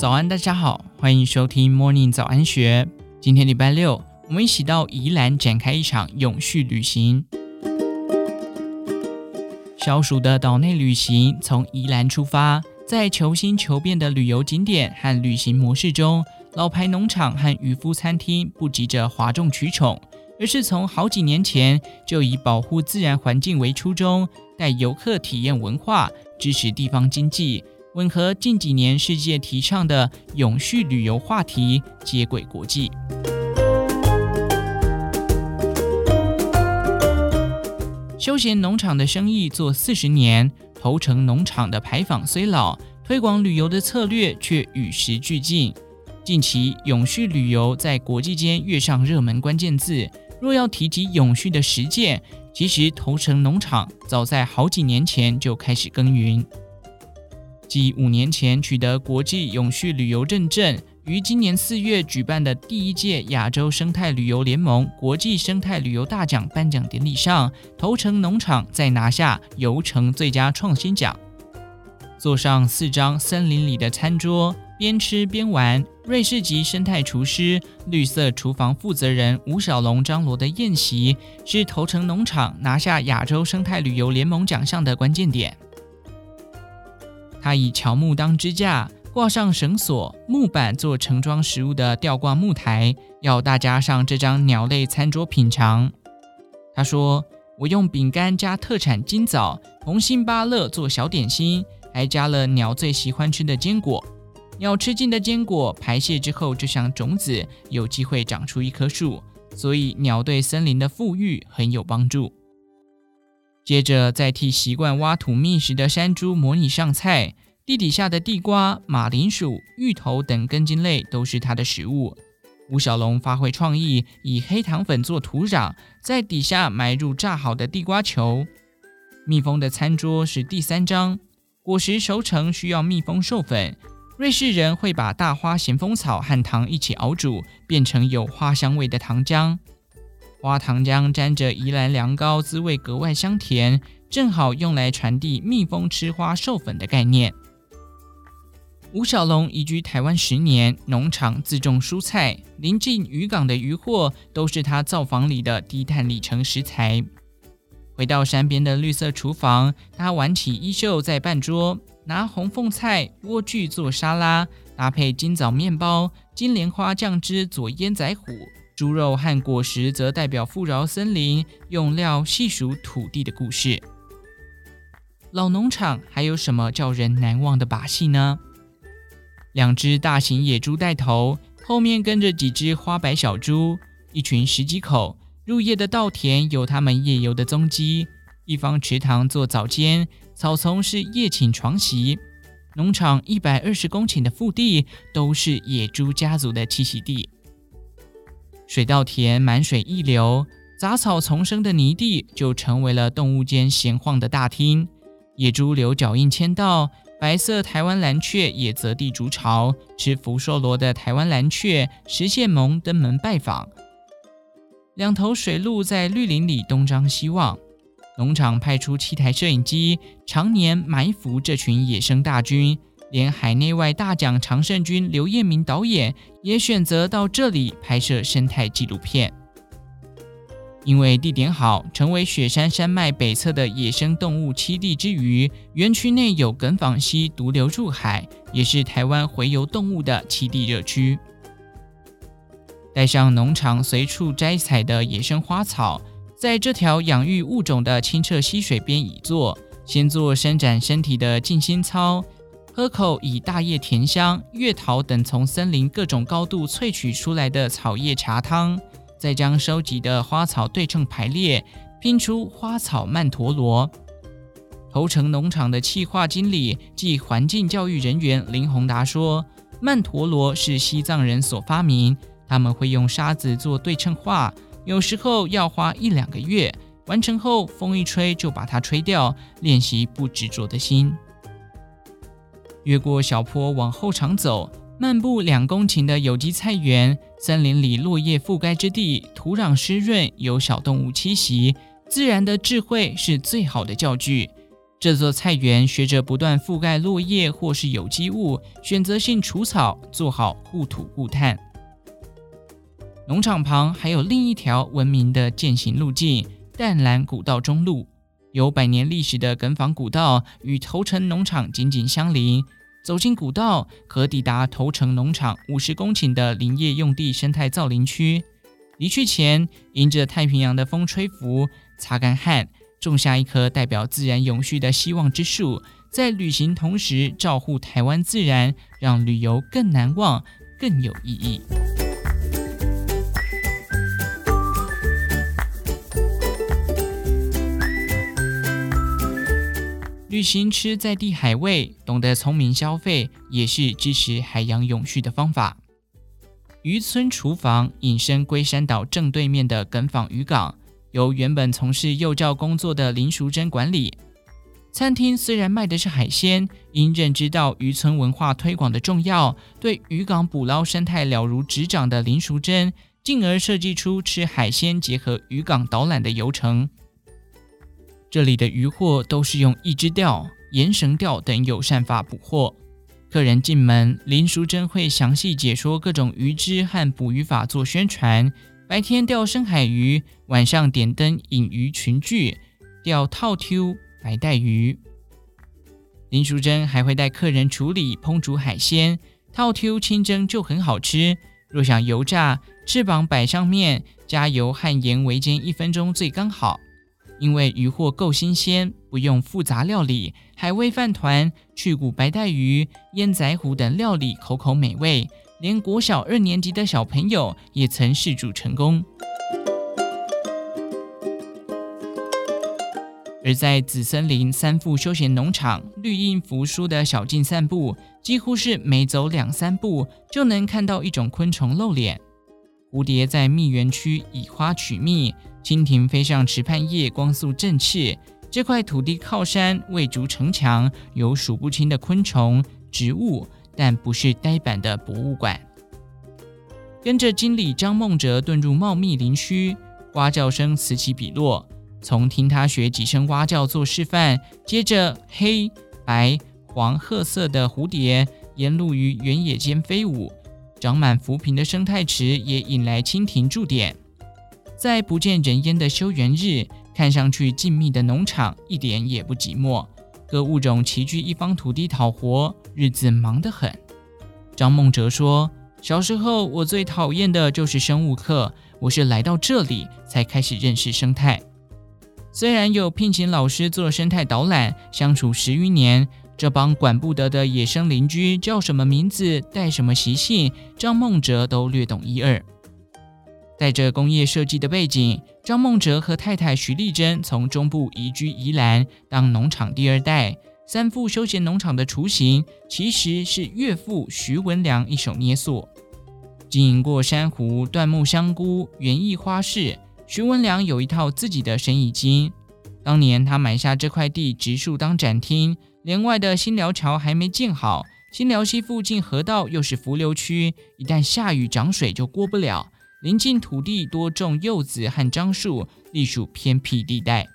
早安，大家好，欢迎收听 Morning 早安学。今天礼拜六，我们一起到宜兰展开一场永续旅行。小暑的岛内旅行从宜兰出发，在求新求变的旅游景点和旅行模式中，老牌农场和渔夫餐厅不急着哗众取宠，而是从好几年前就以保护自然环境为初衷，带游客体验文化，支持地方经济。吻合近几年世界提倡的永续旅游话题，接轨国际。休闲农场的生意做四十年，头城农场的牌坊虽老，推广旅游的策略却与时俱进。近期，永续旅游在国际间跃上热门关键字。若要提及永续的实践，其实头城农场早在好几年前就开始耕耘。继五年前取得国际永续旅游认证，于今年四月举办的第一届亚洲生态旅游联盟国际生态旅游大奖颁奖典礼上，头城农场再拿下游程最佳创新奖。坐上四张森林里的餐桌，边吃边玩，瑞士籍生态厨师、绿色厨房负责人吴小龙张罗的宴席，是头城农场拿下亚洲生态旅游联盟奖项的关键点。他以乔木当支架，挂上绳索、木板做盛装食物的吊挂木台，要大家上这张鸟类餐桌品尝。他说：“我用饼干加特产金枣、红心芭乐做小点心，还加了鸟最喜欢吃的坚果。鸟吃进的坚果排泄之后，就像种子，有机会长出一棵树，所以鸟对森林的复育很有帮助。”接着再替习惯挖土觅食的山猪模拟上菜，地底下的地瓜、马铃薯、芋头等根茎类都是它的食物。吴小龙发挥创意，以黑糖粉做土壤，在底下埋入炸好的地瓜球。蜜蜂的餐桌是第三章，果实熟成需要蜜蜂授粉，瑞士人会把大花咸丰草和糖一起熬煮，变成有花香味的糖浆。花糖浆沾着宜兰凉糕，滋味格外香甜，正好用来传递蜜蜂吃花授粉的概念。吴小龙移居台湾十年，农场自种蔬菜，临近渔港的渔获都是他造房里的低碳里程食材。回到山边的绿色厨房，他挽起衣袖在办桌，拿红凤菜、莴苣做沙拉，搭配金枣面包、金莲花酱汁佐烟仔虎。猪肉和果实则代表富饶森林，用料细数土地的故事。老农场还有什么叫人难忘的把戏呢？两只大型野猪带头，后面跟着几只花白小猪，一群十几口。入夜的稻田有他们夜游的踪迹，一方池塘做早间，草丛是夜寝床席。农场一百二十公顷的腹地都是野猪家族的栖息地。水稻田满水溢流，杂草丛生的泥地就成为了动物间闲晃的大厅。野猪留脚印签到，白色台湾蓝鹊也择地筑巢。吃福寿螺的台湾蓝鹊，食蟹萌登门拜访。两头水鹿在绿林里东张西望。农场派出七台摄影机，常年埋伏这群野生大军。连海内外大奖常胜军刘彦明导演也选择到这里拍摄生态纪录片，因为地点好，成为雪山山脉北侧的野生动物栖地之余，园区内有耿舫溪独流入海，也是台湾洄游动物的栖地热区。带上农场随处摘采的野生花草，在这条养育物种的清澈溪水边椅坐，先做伸展身体的静心操。喝口以大叶甜香、月桃等从森林各种高度萃取出来的草叶茶汤，再将收集的花草对称排列，拼出花草曼陀罗。头城农场的企划经理暨环境教育人员林宏达说：“曼陀罗是西藏人所发明，他们会用沙子做对称画，有时候要花一两个月，完成后风一吹就把它吹掉，练习不执着的心。”越过小坡往后场走，漫步两公顷的有机菜园，森林里落叶覆盖之地，土壤湿润，有小动物栖息。自然的智慧是最好的教具。这座菜园学着不断覆盖落叶或是有机物，选择性除草，做好护土护炭。农场旁还有另一条闻名的健行路径——淡蓝古道中路。有百年历史的梗枋古道与头城农场紧紧相邻，走进古道可抵达头城农场五十公顷的林业用地生态造林区。离去前，迎着太平洋的风吹拂，擦干汗，种下一棵代表自然永续的希望之树，在旅行同时照护台湾自然，让旅游更难忘，更有意义。旅行吃在地海味，懂得聪明消费，也是支持海洋永续的方法。渔村厨房隐身龟山岛正对面的耿坊渔港，由原本从事幼教工作的林淑珍管理。餐厅虽然卖的是海鲜，因认知到渔村文化推广的重要，对渔港捕捞生态了如指掌的林淑珍，进而设计出吃海鲜结合渔港导览的游程。这里的渔获都是用一支钓、盐绳钓等友善法捕获。客人进门，林淑珍会详细解说各种鱼只和捕鱼法做宣传。白天钓深海鱼，晚上点灯引鱼群聚，钓套 Q 白带鱼。林淑珍还会带客人处理烹煮海鲜，套 Q 清蒸就很好吃。若想油炸，翅膀摆上面，加油和盐围煎一分钟最刚好。因为鱼货够新鲜，不用复杂料理，海味饭团、去骨白带鱼、腌仔虎等料理口口美味，连国小二年级的小朋友也曾试煮成功。而在紫森林三富休闲农场，绿荫扶疏的小径散步，几乎是每走两三步就能看到一种昆虫露脸。蝴蝶在蜜源区以花取蜜。蜻蜓飞上池畔叶，光速振翅。这块土地靠山，为筑城墙，有数不清的昆虫、植物，但不是呆板的博物馆。跟着经理张梦哲遁入茂密林区，蛙叫声此起彼落。从听他学几声蛙叫做示范，接着黑、白、黄褐色的蝴蝶沿路于原野间飞舞，长满浮萍的生态池也引来蜻蜓驻点。在不见人烟的休园日，看上去静谧的农场一点也不寂寞，各物种齐聚一方土地讨活，日子忙得很。张梦哲说：“小时候我最讨厌的就是生物课，我是来到这里才开始认识生态。虽然有聘请老师做生态导览，相处十余年，这帮管不得的野生邻居叫什么名字、带什么习性，张梦哲都略懂一二。”带着工业设计的背景，张梦哲和太太徐丽珍从中部移居宜兰，当农场第二代。三富休闲农场的雏形其实是岳父徐文良一手捏塑。经营过珊瑚、椴木香菇、园艺花市，徐文良有一套自己的生意经。当年他买下这块地，植树当展厅，连外的新寮桥还没建好，新寮溪附近河道又是伏流区，一旦下雨涨水就过不了。临近土地多种柚子和樟树，隶属偏僻地带。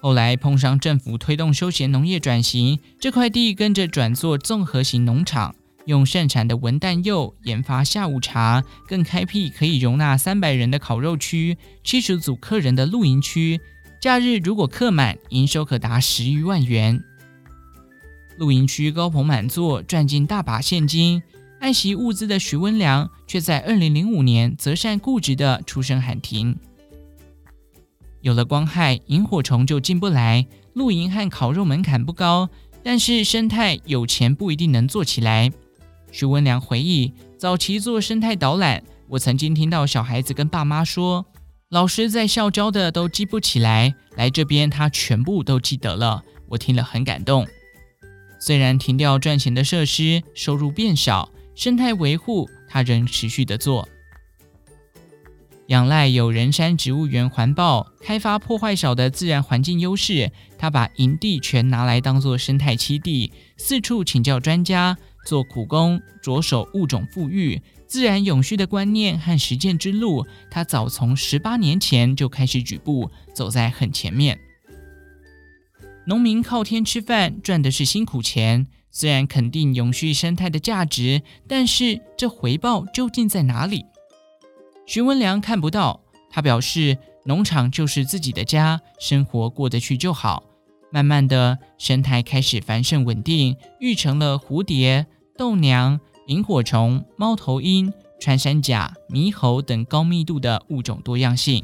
后来碰上政府推动休闲农业转型，这块地跟着转做综合型农场，用盛产的文旦柚研发下午茶，更开辟可以容纳三百人的烤肉区、七十组客人的露营区。假日如果客满，营收可达十余万元。露营区高朋满座，赚进大把现金。爱惜物资的徐文良，却在二零零五年择善固执地出声喊停。有了光害，萤火虫就进不来。露营和烤肉门槛不高，但是生态有钱不一定能做起来。徐文良回忆，早期做生态导览，我曾经听到小孩子跟爸妈说，老师在校教的都记不起来，来这边他全部都记得了。我听了很感动。虽然停掉赚钱的设施，收入变少。生态维护，他仍持续的做。仰赖有人山植物园环抱，开发破坏少的自然环境优势，他把营地全拿来当做生态栖地，四处请教专家，做苦工，着手物种复育、自然永续的观念和实践之路。他早从十八年前就开始举步，走在很前面。农民靠天吃饭，赚的是辛苦钱。虽然肯定永续生态的价值，但是这回报究竟在哪里？徐文良看不到。他表示，农场就是自己的家，生活过得去就好。慢慢的，生态开始繁盛稳定，育成了蝴蝶、豆娘、萤火虫、猫头鹰、穿山甲、猕猴等高密度的物种多样性。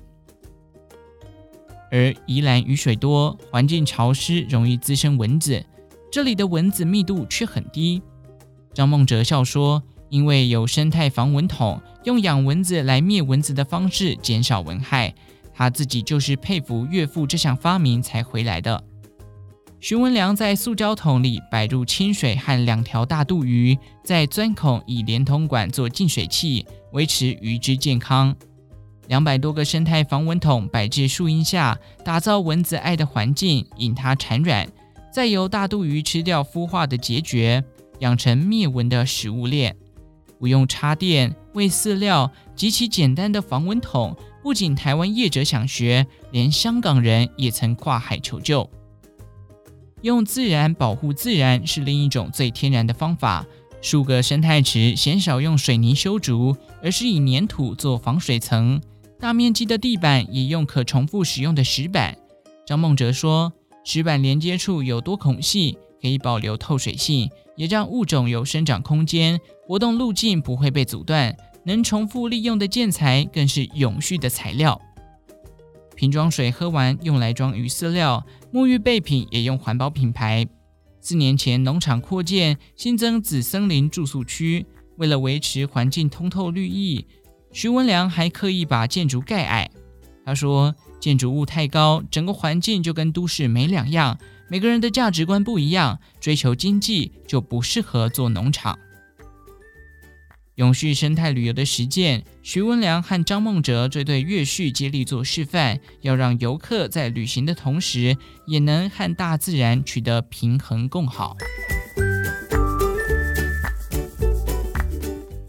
而宜兰雨水多，环境潮湿，容易滋生蚊子。这里的蚊子密度却很低。张梦哲笑说：“因为有生态防蚊桶，用养蚊子来灭蚊子的方式减少蚊害。他自己就是佩服岳父这项发明才回来的。”徐文良在塑胶桶里摆入清水和两条大肚鱼，在钻孔以连通管做净水器，维持鱼只健康。两百多个生态防蚊桶摆置树荫下，打造蚊子爱的环境，引它产卵。再由大肚鱼吃掉孵化的孑孓，养成灭蚊的食物链。不用插电、喂饲料，极其简单的防蚊桶，不仅台湾业者想学，连香港人也曾跨海求救。用自然保护自然是另一种最天然的方法。数个生态池鲜少用水泥修筑，而是以粘土做防水层。大面积的地板也用可重复使用的石板。张梦哲说。石板连接处有多孔隙，可以保留透水性，也让物种有生长空间，活动路径不会被阻断。能重复利用的建材更是永续的材料。瓶装水喝完用来装鱼饲料，沐浴备品也用环保品牌。四年前农场扩建，新增紫森林住宿区，为了维持环境通透绿意，徐文良还刻意把建筑盖矮。他说。建筑物太高，整个环境就跟都市没两样。每个人的价值观不一样，追求经济就不适合做农场。永续生态旅游的实践，徐文良和张梦哲这对越续接力做示范，要让游客在旅行的同时，也能和大自然取得平衡共好。